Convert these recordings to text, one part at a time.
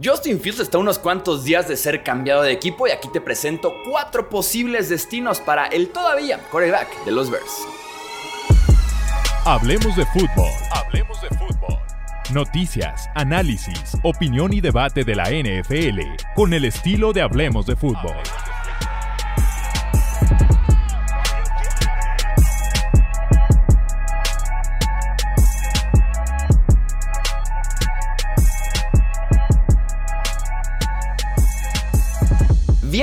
Justin Fields está unos cuantos días de ser cambiado de equipo y aquí te presento cuatro posibles destinos para el todavía quarterback de los Bears. Hablemos de fútbol. Hablemos de fútbol. Noticias, análisis, opinión y debate de la NFL con el estilo de Hablemos de fútbol.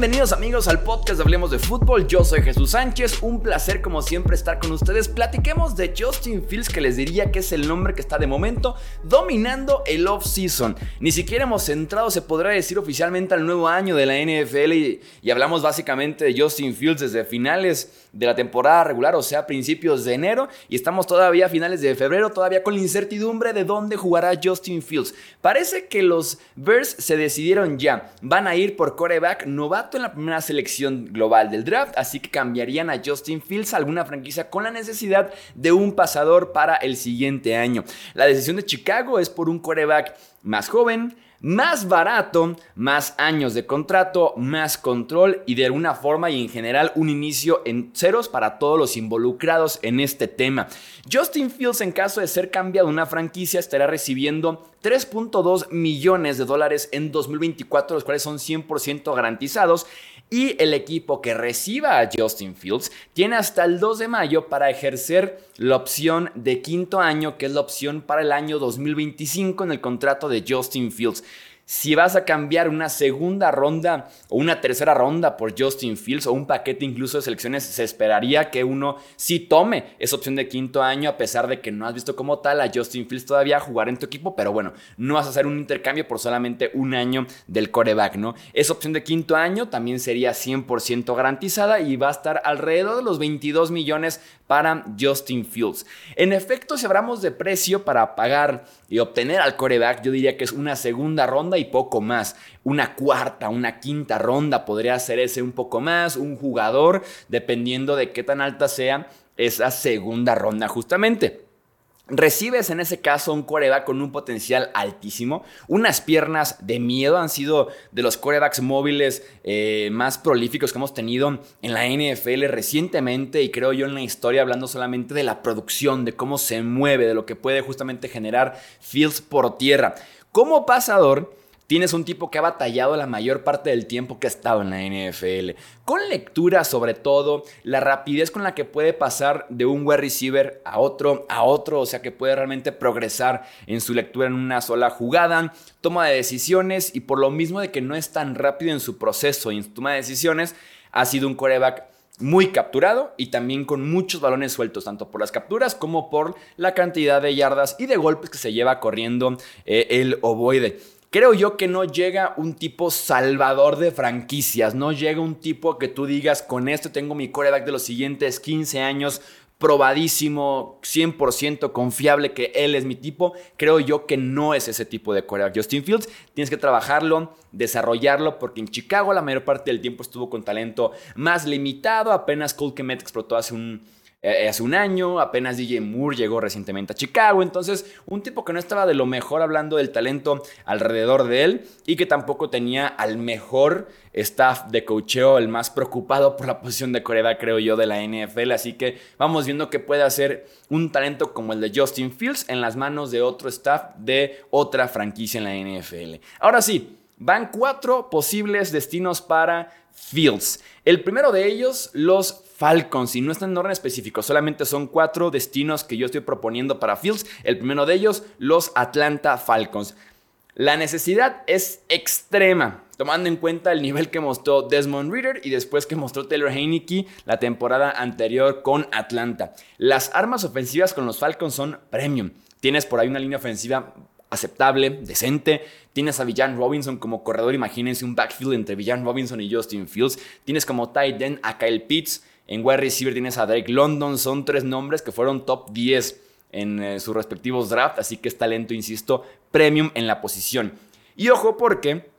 Bienvenidos amigos al podcast de Hablemos de Fútbol, yo soy Jesús Sánchez, un placer como siempre estar con ustedes, platiquemos de Justin Fields que les diría que es el nombre que está de momento dominando el off-season. Ni siquiera hemos entrado, se podrá decir oficialmente al nuevo año de la NFL y, hablamos básicamente de Justin Fields desde finales de la temporada regular, o sea, principios de enero, y estamos todavía a finales de febrero, todavía con la incertidumbre de dónde jugará Justin Fields. Parece que los Bears se decidieron ya, van a ir por coreback novato en la primera selección global del draft, así que cambiarían a Justin Fields a alguna franquicia con la necesidad de un pasador para el siguiente año. La decisión de Chicago es por un coreback más joven, más barato, más años de contrato, más control y de alguna forma y en general un inicio en ceros para todos los involucrados en este tema. Justin Fields en caso de ser cambiado a una franquicia estará recibiendo 3.2 millones de dólares en 2024, los cuales son 100% garantizados. Y el equipo que reciba a Justin Fields tiene hasta el 2 de mayo para ejercer la opción de quinto año, que es la opción para el año 2025 en el contrato de Justin Fields si vas a cambiar una segunda ronda o una tercera ronda por Justin Fields o un paquete incluso de selecciones, se esperaría que uno sí tome esa opción de quinto año, a pesar de que no has visto como tal a Justin Fields todavía jugar en tu equipo, pero bueno, no vas a hacer un intercambio por solamente un año del coreback, ¿no? Esa opción de quinto año también sería 100% garantizada y va a estar alrededor de los 22 millones para Justin Fields. En efecto, si hablamos de precio para pagar y obtener al coreback, yo diría que es una segunda ronda y poco más. Una cuarta, una quinta ronda podría ser ese un poco más, un jugador, dependiendo de qué tan alta sea esa segunda ronda justamente. Recibes en ese caso un coreback con un potencial altísimo, unas piernas de miedo, han sido de los corebacks móviles eh, más prolíficos que hemos tenido en la NFL recientemente y creo yo en la historia hablando solamente de la producción, de cómo se mueve, de lo que puede justamente generar Fields por tierra. Como pasador, Tienes un tipo que ha batallado la mayor parte del tiempo que ha estado en la NFL. Con lectura sobre todo, la rapidez con la que puede pasar de un wide receiver a otro, a otro, o sea que puede realmente progresar en su lectura en una sola jugada, toma de decisiones y por lo mismo de que no es tan rápido en su proceso y en su toma de decisiones, ha sido un coreback muy capturado y también con muchos balones sueltos, tanto por las capturas como por la cantidad de yardas y de golpes que se lleva corriendo eh, el ovoide. Creo yo que no llega un tipo salvador de franquicias, no llega un tipo que tú digas, con esto tengo mi coreback de los siguientes 15 años, probadísimo, 100% confiable que él es mi tipo, creo yo que no es ese tipo de coreback. Justin Fields, tienes que trabajarlo, desarrollarlo, porque en Chicago la mayor parte del tiempo estuvo con talento más limitado, apenas Cole Kemet explotó hace un eh, hace un año, apenas DJ Moore llegó recientemente a Chicago, entonces un tipo que no estaba de lo mejor hablando del talento alrededor de él y que tampoco tenía al mejor staff de cocheo, el más preocupado por la posición de Corea, creo yo, de la NFL, así que vamos viendo que puede hacer un talento como el de Justin Fields en las manos de otro staff de otra franquicia en la NFL. Ahora sí, van cuatro posibles destinos para Fields. El primero de ellos, los Falcons y no están en orden específico, solamente son cuatro destinos que yo estoy proponiendo para Fields. El primero de ellos, los Atlanta Falcons. La necesidad es extrema, tomando en cuenta el nivel que mostró Desmond Reader y después que mostró Taylor Heineke la temporada anterior con Atlanta. Las armas ofensivas con los Falcons son premium. Tienes por ahí una línea ofensiva aceptable, decente. Tienes a Villan Robinson como corredor, imagínense un backfield entre Villan Robinson y Justin Fields. Tienes como tight end a Kyle Pitts. En wide receiver tienes a Drake London. Son tres nombres que fueron top 10 en eh, sus respectivos drafts. Así que es talento, insisto, premium en la posición. Y ojo porque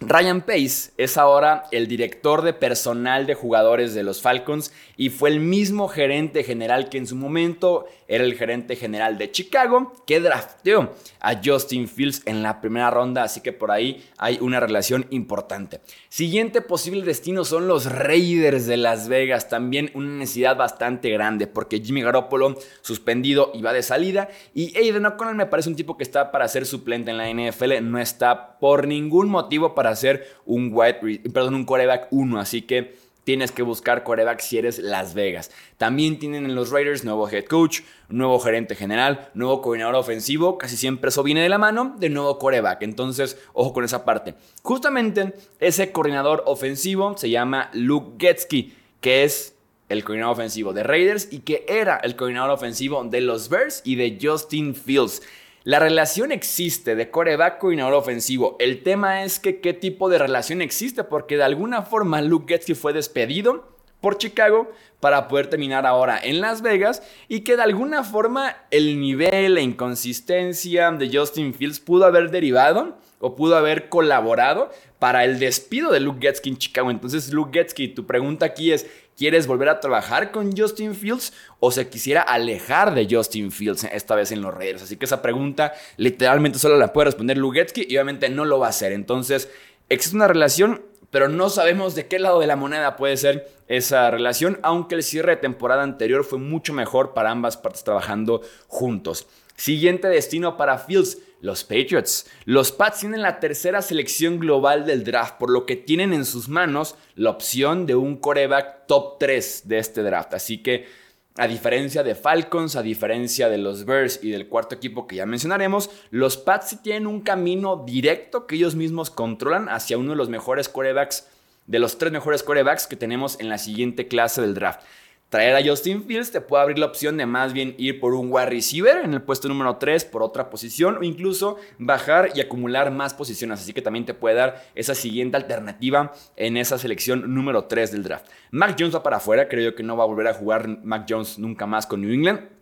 Ryan Pace es ahora el director de personal de jugadores de los Falcons y fue el mismo gerente general que en su momento era el gerente general de Chicago que drafteó a Justin Fields en la primera ronda, así que por ahí hay una relación importante. Siguiente posible destino son los Raiders de Las Vegas, también una necesidad bastante grande porque Jimmy Garoppolo suspendido y va de salida. Y Aiden O'Connell me parece un tipo que está para ser suplente en la NFL, no está por ningún motivo para ser un wide, perdón, un quarterback 1, así que tienes que buscar coreback si eres Las Vegas. También tienen en los Raiders nuevo head coach, nuevo gerente general, nuevo coordinador ofensivo. Casi siempre eso viene de la mano de nuevo coreback. Entonces, ojo con esa parte. Justamente ese coordinador ofensivo se llama Luke Getsky, que es el coordinador ofensivo de Raiders y que era el coordinador ofensivo de los Bears y de Justin Fields. La relación existe de coreback coordinador ofensivo. El tema es que qué tipo de relación existe, porque de alguna forma Luke Getsky fue despedido por Chicago para poder terminar ahora en Las Vegas y que de alguna forma el nivel, la inconsistencia de Justin Fields pudo haber derivado o pudo haber colaborado para el despido de Luke Getsky en Chicago. Entonces, Luke Getsky, tu pregunta aquí es, ¿quieres volver a trabajar con Justin Fields o se quisiera alejar de Justin Fields esta vez en los Raiders? Así que esa pregunta literalmente solo la puede responder Luke Getsky y obviamente no lo va a hacer. Entonces, existe una relación, pero no sabemos de qué lado de la moneda puede ser esa relación, aunque el cierre de temporada anterior fue mucho mejor para ambas partes trabajando juntos. Siguiente destino para Fields, los Patriots. Los Pats tienen la tercera selección global del draft, por lo que tienen en sus manos la opción de un coreback top 3 de este draft. Así que, a diferencia de Falcons, a diferencia de los Bears y del cuarto equipo que ya mencionaremos, los Pats sí tienen un camino directo que ellos mismos controlan hacia uno de los mejores corebacks, de los tres mejores corebacks que tenemos en la siguiente clase del draft traer a Justin Fields te puede abrir la opción de más bien ir por un wide receiver en el puesto número 3 por otra posición o incluso bajar y acumular más posiciones. Así que también te puede dar esa siguiente alternativa en esa selección número 3 del draft. Mac Jones va para afuera, creo que no va a volver a jugar Mac Jones nunca más con New England.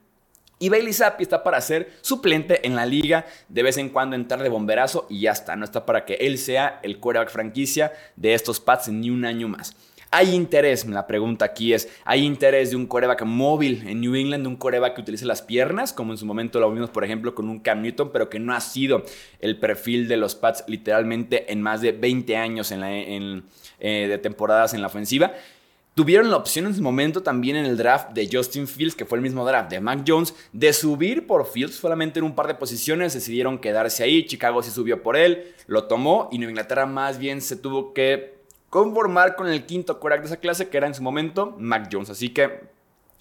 Y Bailey Zappi está para ser suplente en la liga, de vez en cuando entrar de bomberazo y ya está. No está para que él sea el quarterback franquicia de estos Pats ni un año más. ¿Hay interés? La pregunta aquí es, ¿hay interés de un coreback móvil en New England, de un coreback que utilice las piernas, como en su momento lo vimos, por ejemplo, con un Cam Newton, pero que no ha sido el perfil de los Pats literalmente en más de 20 años en eh, de temporadas en la ofensiva? Tuvieron la opción en su momento también en el draft de Justin Fields, que fue el mismo draft de Mac Jones, de subir por Fields solamente en un par de posiciones. Decidieron quedarse ahí. Chicago sí subió por él, lo tomó y Nueva Inglaterra más bien se tuvo que conformar con el quinto quarterback de esa clase, que era en su momento Mac Jones. Así que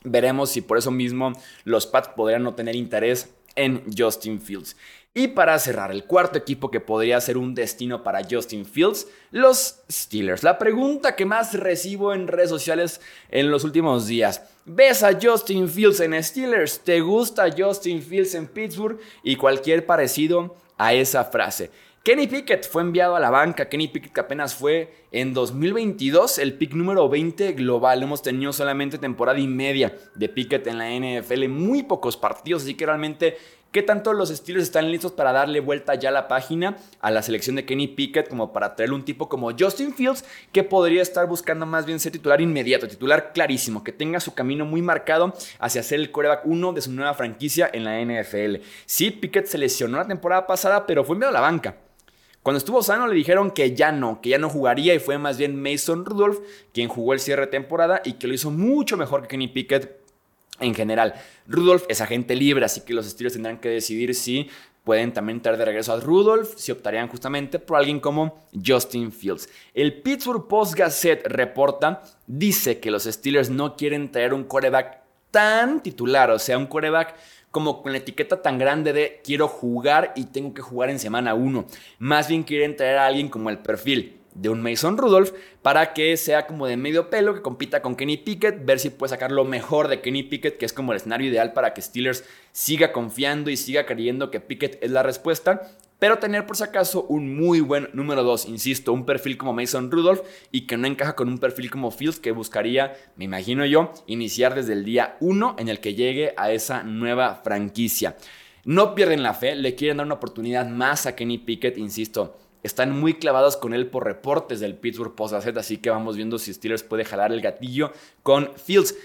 veremos si por eso mismo los Pats podrían no tener interés en Justin Fields. Y para cerrar, el cuarto equipo que podría ser un destino para Justin Fields, los Steelers. La pregunta que más recibo en redes sociales en los últimos días. ¿Ves a Justin Fields en Steelers? ¿Te gusta Justin Fields en Pittsburgh? Y cualquier parecido a esa frase. Kenny Pickett fue enviado a la banca. Kenny Pickett que apenas fue en 2022 el pick número 20 global. Hemos tenido solamente temporada y media de Pickett en la NFL. Muy pocos partidos. Así que realmente ¿Qué tanto los Steelers están listos para darle vuelta ya a la página a la selección de Kenny Pickett como para traerle un tipo como Justin Fields que podría estar buscando más bien ser titular inmediato, titular clarísimo, que tenga su camino muy marcado hacia ser el coreback 1 de su nueva franquicia en la NFL? Sí, Pickett se lesionó la temporada pasada, pero fue enviado a la banca. Cuando estuvo sano le dijeron que ya no, que ya no jugaría y fue más bien Mason Rudolph quien jugó el cierre de temporada y que lo hizo mucho mejor que Kenny Pickett en general. Rudolph es agente libre, así que los Steelers tendrán que decidir si pueden también traer de regreso a Rudolph, si optarían justamente por alguien como Justin Fields. El Pittsburgh Post Gazette reporta, dice que los Steelers no quieren traer un coreback tan titular, o sea, un coreback como con la etiqueta tan grande de quiero jugar y tengo que jugar en semana 1. Más bien quieren traer a alguien como el perfil de un Mason Rudolph para que sea como de medio pelo, que compita con Kenny Pickett, ver si puede sacar lo mejor de Kenny Pickett, que es como el escenario ideal para que Steelers siga confiando y siga creyendo que Pickett es la respuesta pero tener por si acaso un muy buen número 2, insisto, un perfil como Mason Rudolph y que no encaja con un perfil como Fields que buscaría, me imagino yo, iniciar desde el día 1 en el que llegue a esa nueva franquicia. No pierden la fe, le quieren dar una oportunidad más a Kenny Pickett, insisto. están muy clavados con él por reportes del Pittsburgh Post así que vamos viendo si Steelers puede jalar el gatillo con Fields.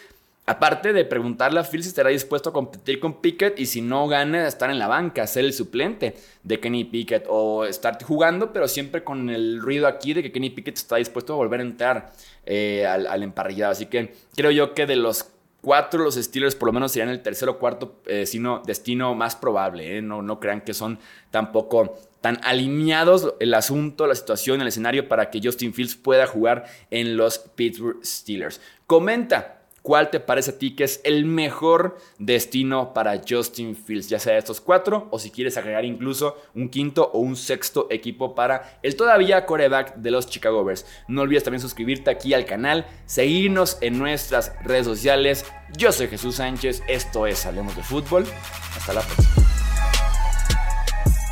Aparte de preguntarle a Fields si estará dispuesto a competir con Pickett y si no gana, estar en la banca, ser el suplente de Kenny Pickett o estar jugando, pero siempre con el ruido aquí de que Kenny Pickett está dispuesto a volver a entrar eh, al, emparrillado. Así que creo yo que de los cuatro, los Steelers por lo menos serían el tercer o cuarto eh, destino más probable. Eh. No, no crean que son tampoco tan alineados el asunto, la situación, el escenario para que Justin Fields pueda jugar en los Pittsburgh Steelers. Comenta ¿Cuál te parece a ti que es el mejor destino para Justin Fields? Ya sea estos cuatro o si quieres agregar incluso un quinto o un sexto equipo para el todavía coreback de los Chicago Bears. No olvides también suscribirte aquí al canal, seguirnos en nuestras redes sociales. Yo soy Jesús Sánchez, esto es Hablemos de Fútbol. Hasta la próxima.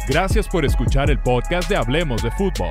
Gracias por escuchar el podcast de Hablemos de Fútbol.